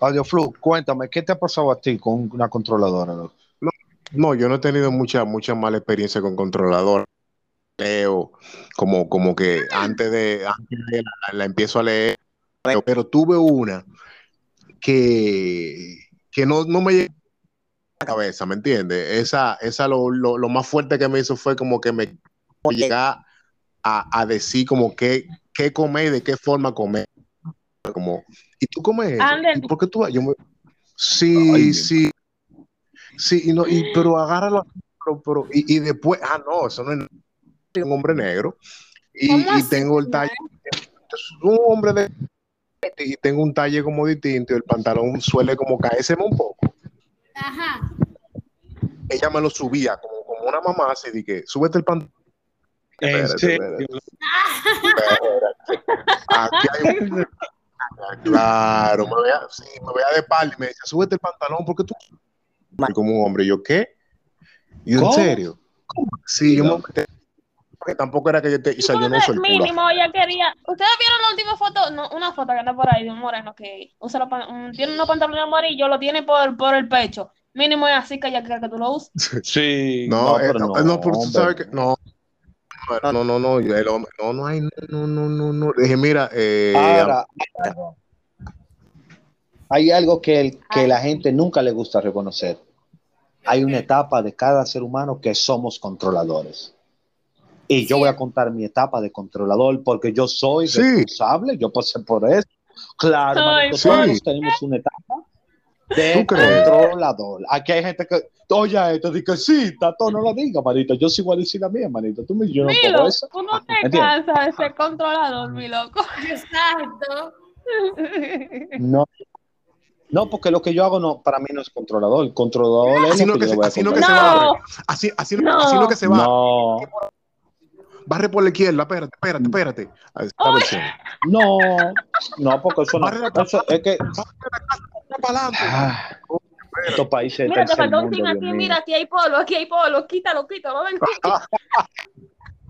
Audio Flu, cuéntame, ¿qué te ha pasado a ti con una controladora? loco? No, yo no he tenido mucha, mucha mala experiencia con controlador. Leo, como, como que antes de, antes de la, la empiezo a leer, pero tuve una que, que no, no me llegó a la cabeza, ¿me entiendes? Esa, esa lo, lo, lo más fuerte que me hizo fue como que me llegar a, a decir como qué, qué comer y de qué forma comer. Como, ¿y tú comes eso? Ándale. ¿Y por qué tú vas? Yo me- Sí, Ay, sí. Sí, y no, y, pero agárralo, pero, pero- y, y después, ah, no, eso no es un hombre negro. Y, ¿Cómo y tengo el talle, un hombre de y tengo un talle como distinto y el pantalón suele como caerse un poco. Ajá. Ella me lo subía como, como una mamá, así de que, súbete el pantalón. Aquí hay un- <laughs> Claro, me veía, sí, me veía de espalda y me decía, súbete el pantalón porque tú y como un hombre. Yo, ¿qué? Y yo, ¿en ¿Cómo? serio? Sí, yo me porque tampoco era que yo te, o sea, yo no soy mínimo, ella quería. ¿Ustedes vieron la última foto? No, una foto que anda por ahí de un moreno que usa los pan- un- tiene unos pantalones amarillos, lo tiene por, por el pecho. Mínimo es así que ella quiere que tú lo uses. <laughs> Sí, No, eh, pero no, no, pero tú hombre. sabes que no. No, no, no, no, yo, el hombre, no, no hay, no, no, no, no. Dije, mira, eh, Ahora, hay algo que, el- que la gente nunca le gusta reconocer. Hay una etapa de cada ser humano que somos controladores. Y yo Sí. voy a contar mi etapa de controlador porque yo soy Sí. responsable, yo pasé por eso. Claro, todos tenemos una etapa de ¿Tú crees? controlador. Aquí hay gente que, oye, esto dice que sí, Tato, no lo diga, manito. Yo soy igual a decir la mía, manito. Tú me yo no Milo, puedo eso. tú no te ¿Entiendes? cansas de ser controlador, mi loco. Exacto. No. No, porque lo que yo hago no, para mí no es controlador. El controlador es Así lo no que se- voy a así no que controlar. No, así, así, no, No. así no que se va, No, barre por la izquierda, espérate, espérate, espérate. A esta Ay. versión. no, no, porque eso no. Eso es que para adelante. ah, estos países del mira, te tercer faltó un aquí, mío. mira, aquí hay polo, aquí hay polo, quítalo, quítalo, ven. Salir,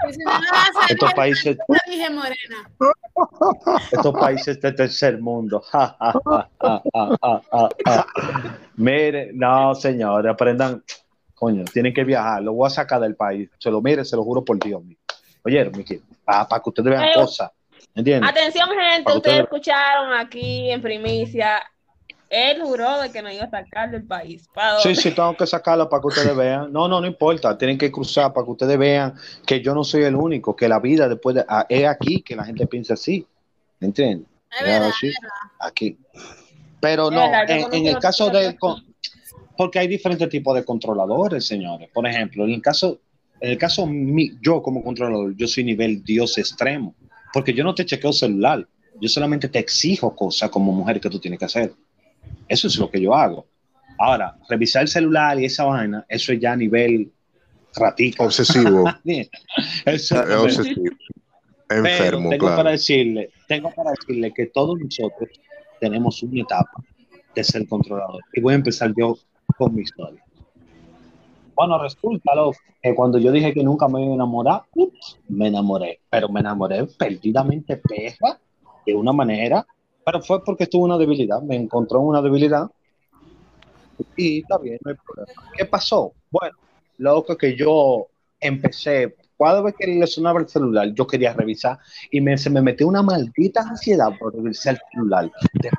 <laughs> Estos países, ya dije morena. estos países del tercer mundo. <laughs> Mire, no, señores, aprendan. Coño, tienen que viajar. Lo voy a sacar del país. Se lo mire, se lo juro por Dios. mío. Oye, Miki, para que ustedes vean Eh, cosas. ¿Entiendes? Atención, gente, ustedes ustedes- escucharon aquí en primicia. Él juró de que no iba a sacar del país. ¿Para Sí, sí, tengo que sacarlo para que ustedes <laughs> vean. No, no, no importa. Tienen que cruzar para que ustedes vean que yo no soy el único, que la vida después de, ah, es aquí que la gente piensa así. ¿Entiendes? Es Es verdad, así, es verdad. aquí. Pero Es no, verdad, en, el caso de de... con- Porque hay diferentes tipos de controladores, señores. Por ejemplo, en el caso, en el caso mi- yo como controlador, yo soy nivel Dios extremo. Porque yo no te chequeo celular. Yo solamente te exijo cosas como mujer que tú tienes que hacer. Eso es lo que yo hago. Ahora, revisar el celular y esa vaina, eso es ya a nivel ratica. Obsesivo. <laughs> Eso Es obsesivo. pero Enfermo, tengo para decirle, tengo para decirle que todos nosotros tenemos una etapa de ser controlador. Y voy a empezar yo con mi historia. Bueno, resulta loco, que cuando yo dije que nunca me iba a enamorar, ups, me enamoré, pero me enamoré perdidamente perra, de una manera, pero fue porque tuve una debilidad, me encontró en una debilidad y está bien, no hay problema. ¿Qué pasó? Bueno, loco que yo empecé, cada vez que le sonaba el celular, yo quería revisar y me, se me metió una maldita ansiedad por revisar el celular. de.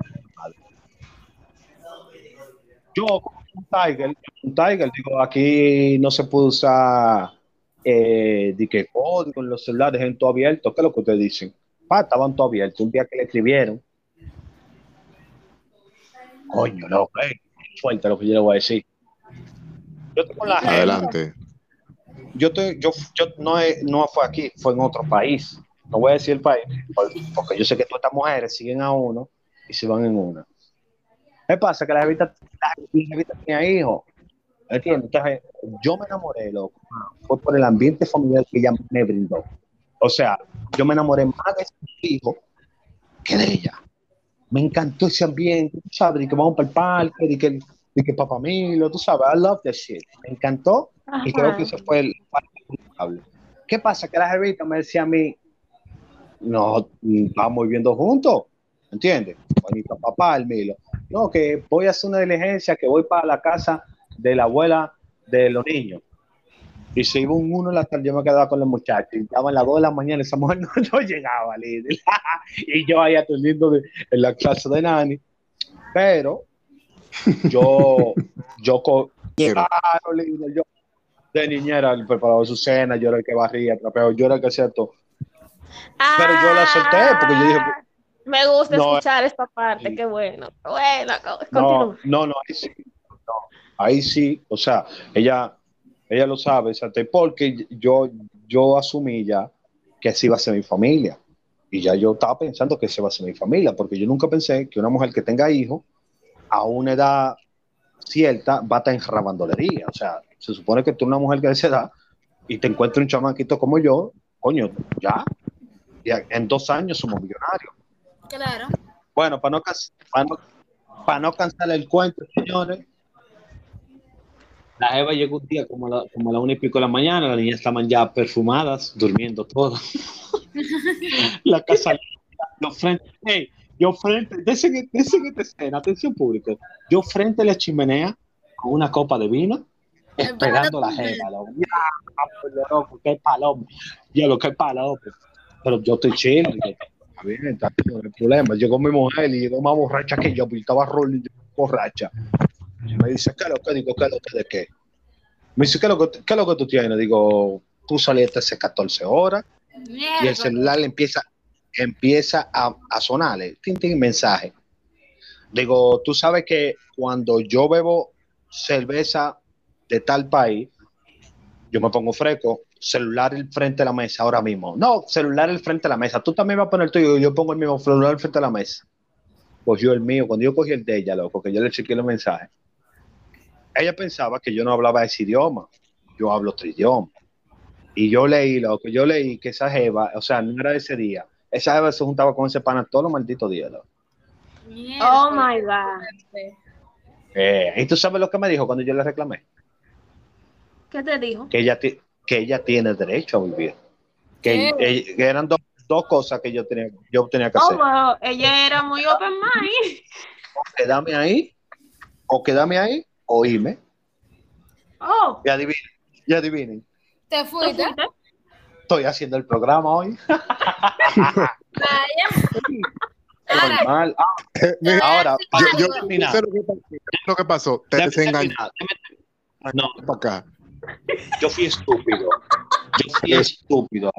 Yo, un Tiger, un Tiger, digo, aquí no se puede usar eh, de que código en los celulares en todo abierto. ¿Qué es lo que ustedes dicen? Ah, estaban todo abierto. Un día que le escribieron, coño, loco, eh, fuerte lo que yo le voy a decir. Yo tengo la Adelante. yo, estoy, yo, yo no, es- no fue aquí, fue en otro país. No voy a decir el país, por- porque yo sé que todas estas mujeres siguen a uno y se van en una. ¿Qué pasa? Que la jevita, la, la jevita tenía hijos. ¿Entiendes? Entonces, yo me enamoré, loco. Fue por el ambiente familiar que ella me brindó. O sea, yo me enamoré más de ese hijo que de ella. Me encantó ese ambiente, tú sabes, de que vamos para el parque, de que, de que papá Milo, tú sabes, I love that shit. Me encantó y creo que ese fue el culpable. ¿Qué pasa? Que la jevita me decía a mí, no, vamos viviendo juntos, ¿entiendes? Mi papá, el Milo. No, que voy a hacer una diligencia, que voy para la casa de la abuela de los niños. Y se iba un uno de la tarde, yo me quedaba con los muchachos. Y estaban las dos de la mañana, esa mujer <laughs> no, no llegaba, líder. y yo ahí atendiendo de- en la clase de Nani. Pero yo, <laughs> yo, Claro, líder, yo de niñera de su cena, yo era el que barría, trapeaba, yo era el que hacía todo. Pero yo la solté porque yo dije, Ah, Me gusta No, escuchar esta parte, sí. qué bueno. Bueno, co- No, continúa. no, no, ahí sí. no, ahí sí, o sea, ella, ella lo sabe, porque yo, yo asumí ya que así iba a ser mi familia. Y ya yo estaba pensando que esa iba a ser mi familia, porque yo nunca pensé que una mujer que tenga hijos a una edad cierta va a estar en rabandolería. O sea, se supone que tú una mujer que de esa edad y te encuentras un chamaquito como yo, coño, ya, ya en dos años somos millonarios. Claro. Bueno, para no, cas- para no, para no cansar el cuento, señores, la Eva llegó un día como a la, como a la una y pico de la mañana, las niñas estaban ya perfumadas, durmiendo todas. <laughs> la casa, yo frente, hey, yo frente, desen, desen esta escena, atención público, yo frente a la chimenea con una copa de vino, esperando la jeva. loco. Ya, qué paloma, ya lo que paloma. Pero yo estoy dije, Está bien, está bien, no hay problema. Llegó mi mujer y llegó más borracha que yo, porque estaba rolling borracha. Y me dice, ¿qué es lo que? Digo, ¿qué de qué? Me dice, ¿qué es lo que, qué es lo que tú tienes? Digo, tú saliste hace 14 horas y el celular le empieza, empieza a, a sonarle, tin, tin, mensaje. Digo, tú sabes que cuando yo bebo cerveza de tal país, yo me pongo fresco, celular el frente de la mesa ahora mismo. No, celular el frente de la mesa. Tú también vas a poner el tuyo, yo pongo el mismo celular al frente de la mesa. Cogió el mío, cuando yo cogí el de ella, loco, que yo le chequeé los mensajes. Ella pensaba que yo no hablaba ese idioma. Yo hablo otro idioma. Y yo leí, loco, yo leí que esa jeva, o sea, no era ese día. Esa jeva se juntaba con ese pana todos los malditos días, loco. Oh my God. Eh, y tú sabes lo que me dijo cuando yo le reclamé. ¿Qué te dijo? que ella, que ella tiene derecho a vivir. Que, que eran dos, dos cosas que yo tenía, yo tenía que Oh, hacer. ella era muy open mind. Quedarme ahí, o quedarme ahí, o irme. Oh, Y adivinen, y adivinen. Te ¿tú fuiste. Estoy haciendo el programa hoy. Vaya, <laughs> Ahora- normal. Ah, ahora, para yo, yo, terminar, sé lo que pasó. lo que pasó, te desengañó No, para acá. yo fui estúpido. Yo fui estúpido.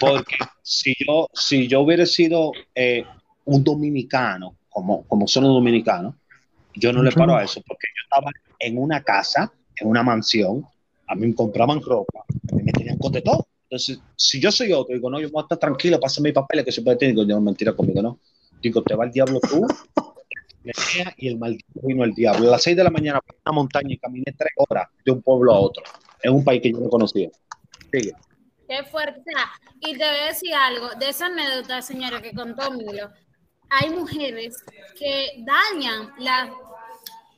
Porque si yo, si yo hubiera sido eh, un dominicano, como, como son los dominicanos, yo no le paro a eso, porque yo estaba en una casa, en una mansión, a mí me compraban ropa, a mí me tenían con de todo. Entonces, si yo soy otro, digo, no, yo voy a estar tranquilo, pásame mis papeles, que siempre tengo, digo, no, mentira conmigo, ¿no? Digo, te va el diablo tú, <laughs> y el maldito vino el diablo. A las 6 de la mañana fui a una montaña y caminé tres horas de un pueblo a otro, en un país que yo no conocía. Sigue. Qué fuerte. Y te voy a decir algo de esa anécdota, señora, que contó Milo. Hay mujeres que dañan la-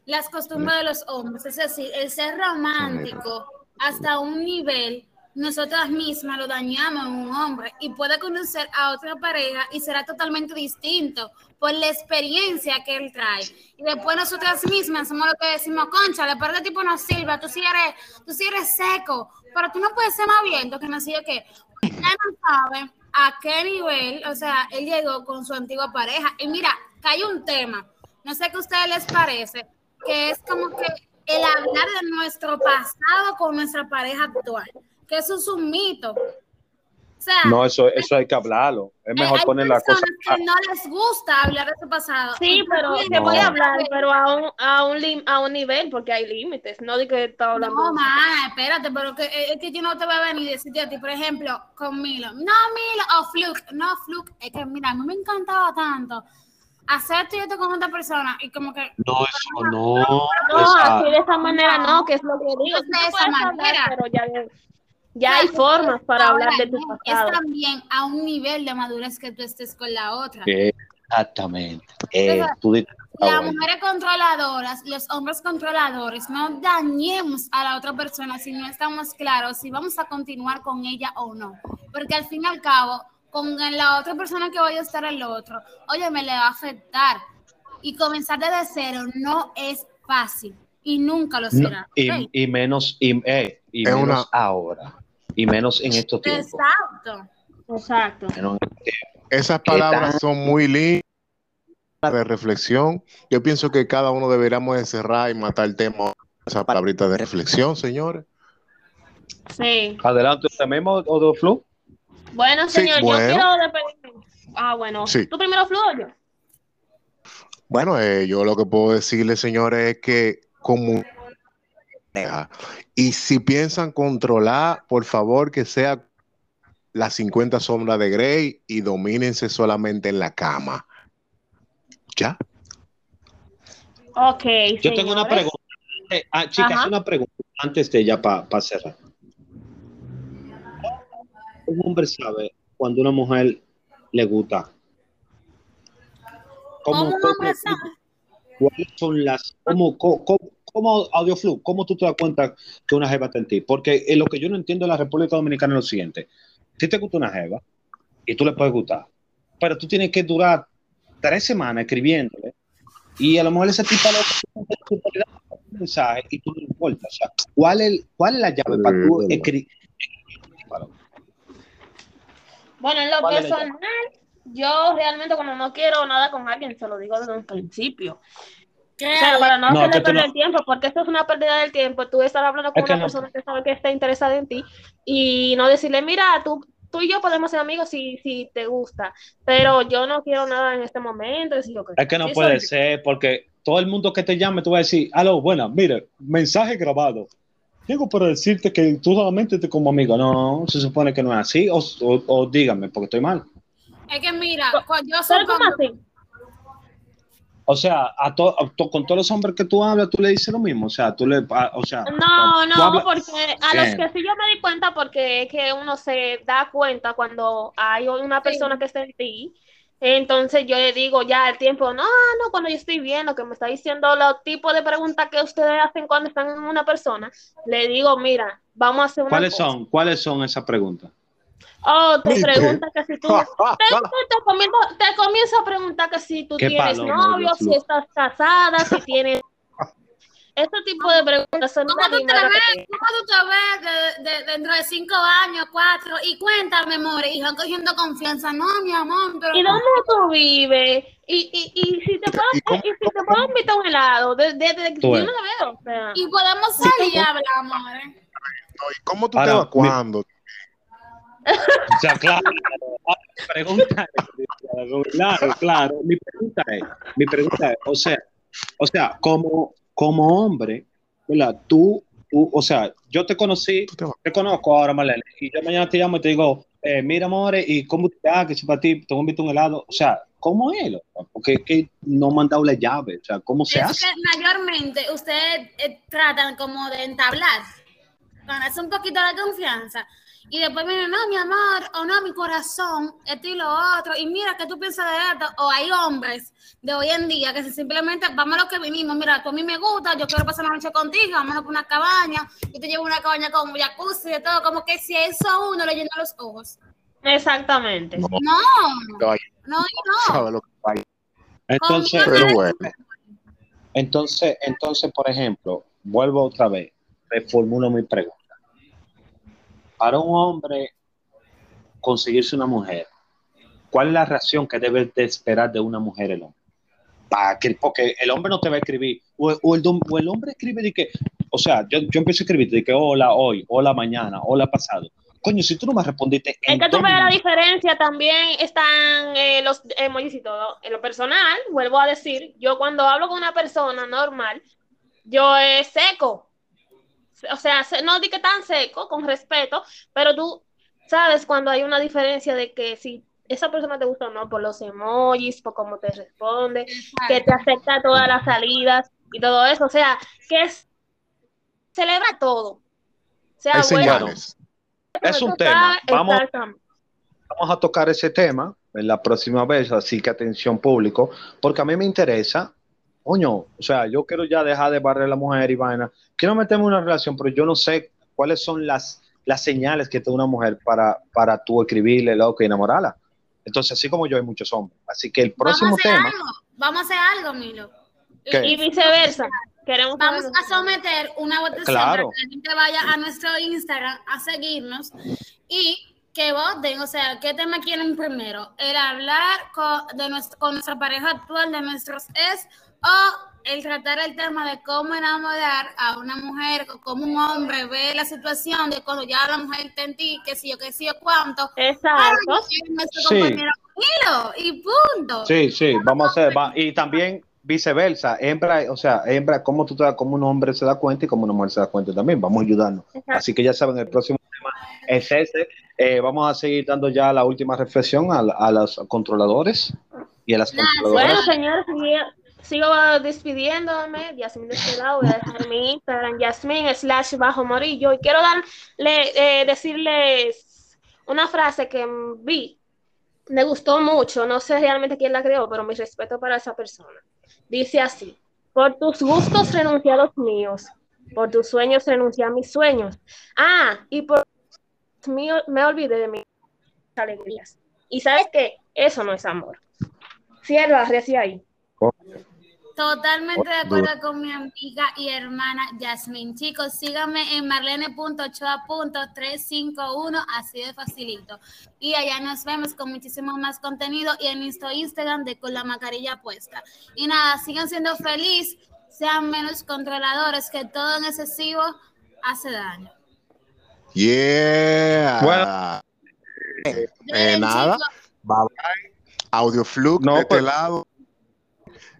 las costumbres de los hombres. Es decir, el ser romántico hasta un nivel, nosotras mismas lo dañamos en un hombre y puede conocer a otra pareja y será totalmente distinto por la experiencia que él trae. Y después nosotras mismas somos lo que decimos, concha, de parte tipo no sirve, tú sí eres, tú sí eres seco, pero tú no puedes ser más abierto que no sé yo qué. Ella no sabe a qué nivel, o sea, él llegó con su antigua pareja. Y mira, que hay un tema, no sé qué a ustedes les parece, que es como que el hablar de nuestro pasado con nuestra pareja actual, que eso es un mito. Sea, No, eso, eso hay que hablarlo. Es mejor hay poner la cosa. personas que no les gusta hablar de su pasado. Sí, pero te voy No. a hablar, pero a un, a un, lim- a un nivel, porque hay límites, no de que está hablando. No, mana, espérate, pero que, eh, es que yo no te voy a venir y decirte a ti, por ejemplo, con Milo. No, Milo, o Fluke. No, Fluke, es que mira, a mí me encantaba tanto hacer esto y esto con otra persona y como que No, eso no. No, esa- así de esa manera no, que es lo que digo. No de esa hablar, manera. pero ya, ya hay formas para ahora hablar de tu no, pasado. Es también a un nivel de madurez que tú estés con la otra. Exactamente. Eh, Entonces, ah, Las bueno. mujeres controladoras, los hombres controladores, no dañemos a la otra persona si no estamos claros si vamos a continuar con ella o no. Porque al fin y al cabo, con la otra persona que vaya a estar al otro, oye, me le va a afectar. Y comenzar desde cero no es fácil y nunca lo No, será. y, menos, y, eh, y menos una- ahora. Y menos en estos tiempos. Exacto. Exacto. Menos tiempos. Esas ¿Qué palabras son muy lindas de reflexión. Yo pienso que cada uno deberíamos de cerrar y matar el tema. Esa palabrita de reflexión, señores. Sí. Adelante, ¿usted mismo, Odo Flu? Bueno, Sí, señor, bueno. yo quiero despedirme. Ah, bueno. Sí. ¿Tú primero, Flu, o yo? Bueno, eh, yo lo que puedo decirles, señores, es que como y si piensan controlar, por favor, que sea las 50 sombras de Grey y domínense solamente en la cama. ¿Ya? Ok, Yo tengo una pregunta. Eh, ah, chicas, Ajá. una pregunta antes de ya para cerrar. Un hombre sabe cuando una mujer le gusta. ¿Cómo un cómo- hombre sabe? ¿Cuáles son las, cómo, cómo, cómo- cómo, Audioflu, cómo tú te das cuenta que una jeva está en ti? Porque eh, lo que yo no entiendo de la República Dominicana es lo siguiente. Si te gusta una jeva y tú le puedes gustar, pero tú tienes que durar tres semanas escribiéndole y a lo mejor ese tipo un mensaje y tú no le importas. O sea, ¿cuál es, cuál es la llave para tú escribir? Bueno, en lo ¿Cuál es la personal, yo realmente cuando no quiero nada con alguien, se lo digo desde un principio. ¿Qué? O sea, para no, No, que perder no- el tiempo, porque esto es una pérdida del tiempo. Tú estar hablando con Es que una no. persona que sabe que está interesada en ti y no decirle, mira, tú, tú y yo podemos ser amigos si, si te gusta, pero yo no quiero nada en este momento. Es, lo que, Es que no puede soy- ser porque todo el mundo que te llame, tú vas a decir, aló, buena, mire, mensaje grabado. Digo para decirte que tú solamente te como amigo. No, se supone que no es así. O, o- o dígame, porque estoy mal. Es que mira, cuando yo ¿Pero cómo supongo- así? O sea, a to- a to- con todos los hombres que tú hablas, tú le dices lo mismo. O sea, tú le. a- o sea, No, no, hablas- porque a Bien. los que sí yo me di cuenta, porque es que uno se da cuenta cuando hay una persona que está en ti. Entonces yo le digo ya el tiempo, no, no, cuando yo estoy viendo que me está diciendo los tipos de preguntas que ustedes hacen cuando están en una persona, le digo, mira, vamos a hacer una ¿Cuáles cosa. son? ¿Cuáles son esas preguntas? Oh, te pregunta que si tú, <laughs> te, te comienzo, te comienzo a preguntar que si tú tienes novio, Dios si estás casada, si tienes <laughs> este tipo de preguntas son ¿Cómo tú te ves? ¿Cómo tú te ves de, de- dentro de cinco años, cuatro? Y cuéntame, amor, y van cogiendo confianza. No, mi amor, pero... ¿Y dónde tú vives? Y, y, y si te puedo, ¿Y cómo- y si te puedo invitar a un helado, desde de, yo no la veo. O sea, Y podemos salir y hablar, amor. No, ¿Y cómo tú Ahora, te vas mi- cuando? O sea, claro. Pregunta es, claro, claro. Mi pregunta es, mi pregunta es, o sea, o sea, como, como hombre, ¿verdad? Tú, tú, o sea, yo te conocí, te conozco ahora, Marlene, y yo mañana te llamo y te digo, eh, mira, amores, ¿y cómo te ah, que si para ti te a un helado? O sea, ¿cómo es? Porque es que no me han dado la llave, o sea, ¿cómo se es hace? que mayormente ustedes eh, tratan como de entablar, ganarse un poquito de confianza. Y después vienen, no, mi amor, o no, mi corazón, esto y lo otro. Y mira, ¿qué tú piensas de esto? O hay hombres de hoy en día que se simplemente, vamos a lo que vinimos, mira, tú a mí me gusta, yo quiero pasar la noche contigo, vámonos por una cabaña, yo te llevo una cabaña con jacuzzi y de todo, como que si eso a uno le llena los ojos. exactamente. No, No, no, no. Entonces, Pero bueno, Entonces, entonces, por ejemplo, vuelvo otra vez, reformulo mi pregunta. Para un hombre conseguirse una mujer, ¿cuál es la reacción que debe de esperar de una mujer el hombre? Para que, porque el hombre no te va a escribir, o, o el, dom- o el hombre escribe de que, o sea, yo, yo empiezo a escribir de que hola hoy, hola mañana, hola pasado. Coño, si tú no me respondiste Es que tú ves la diferencia, también están eh, los emojis y todo. En lo personal, vuelvo a decir, yo cuando hablo con una persona normal, yo es seco. O sea, se- no di que tan seco, con respeto, pero tú sabes cuando hay una diferencia de que si esa persona te gusta o no, por los emojis, por cómo te responde, que te acepta todas las salidas y todo eso. O sea, que es, celebra todo. O sea, hay bueno, señales. es un tema. Vamos, vamos a tocar ese tema en la próxima vez, así que atención público, porque a mí me interesa, coño, o sea, yo quiero ya dejar de barrer a la mujer y vaina, quiero meterme en una relación, pero yo no sé cuáles son las, las señales que tiene una mujer para, para tú escribirle, loco, y enamorarla. Entonces, así como yo, hay muchos hombres. Así que el próximo Vamos a hacer tema, algo, vamos a hacer algo, Milo. ¿Qué? Y viceversa. Queremos Vamos a someter una votación Claro. para que la gente vaya a nuestro Instagram a seguirnos y que voten, o sea, ¿qué tema quieren primero? ¿El hablar con, de nuestro- con nuestra pareja actual, de nuestros ex, o el tratar el tema de cómo enamorar a una mujer, o cómo un hombre ve la situación de cuando ya la mujer está en ti, que sí o que sí o cuánto? Exacto. Sí. y punto. sí, sí, vamos a hacer, va- y también viceversa, hembra, o sea, hembra, cómo tú te das, cómo un hombre se da cuenta y cómo una mujer se da cuenta también, vamos a ayudarnos. Exacto. Así que ya saben, el próximo tema es ese. Eh, vamos a seguir dando ya la última reflexión a, a los controladores y a las Nah, controladoras. Bueno, señores, sigo, despidiéndome. Yasmin de este lado, voy a dejar mi Instagram, slash bajo morillo. Y quiero darle, eh, decirles una frase que vi. Me gustó mucho. No sé realmente quién la creó, pero mi respeto para esa persona. Dice así: Por tus gustos renuncié a los míos. Por tus sueños renuncié a mis sueños. Ah, y por míos me olvidé de mis alegrías. Y sabes qué? Eso no es amor. Cierra, recién ahí. Totalmente de acuerdo con mi amiga y hermana Yasmin. Chicos, síganme en marlene.ochoa.351, así de facilito. Y allá nos vemos con muchísimo más contenido y en nuestro Instagram de con la mascarilla puesta. Y nada, sigan siendo felices, sean menos controladores, que todo en excesivo hace daño. Yeah. Bueno. Eh, nada. Bye bye. Audioflux No, de este pues- lado.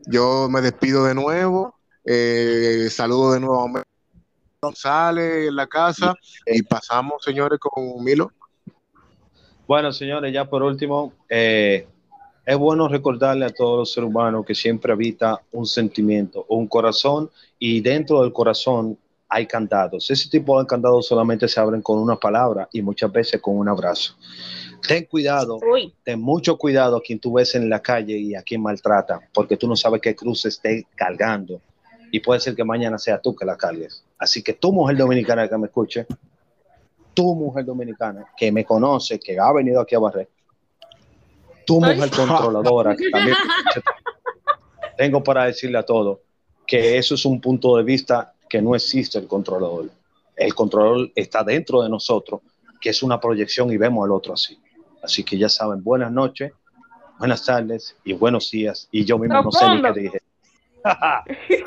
Yo me despido de nuevo. Eh, saludo de nuevo a González en la casa. Y pasamos, señores, con Milo. Bueno, señores, ya por último, eh, es bueno recordarle a todos los seres humanos que siempre habita un sentimiento, un corazón, y dentro del corazón hay candados. Ese tipo de candados solamente se abren con una palabra y muchas veces con un abrazo. Ten cuidado, Uy, ten mucho cuidado a quien tú ves en la calle y a quien maltrata, porque tú no sabes qué cruz esté cargando. Y puede ser que mañana sea tú que la cargues. Así que tu mujer dominicana que me escuche, tu mujer dominicana que me conoce, que ha venido aquí a barrer, tu Ay. mujer controladora que también <laughs> tengo para decirle a todos, que eso es un punto de vista que no existe el controlador. El controlador está dentro de nosotros, que es una proyección y vemos al otro así. Así que ya saben, buenas noches, buenas tardes y buenos días. Y yo mismo no sé ni qué dije. <laughs>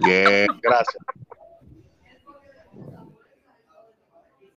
<laughs> Gracias.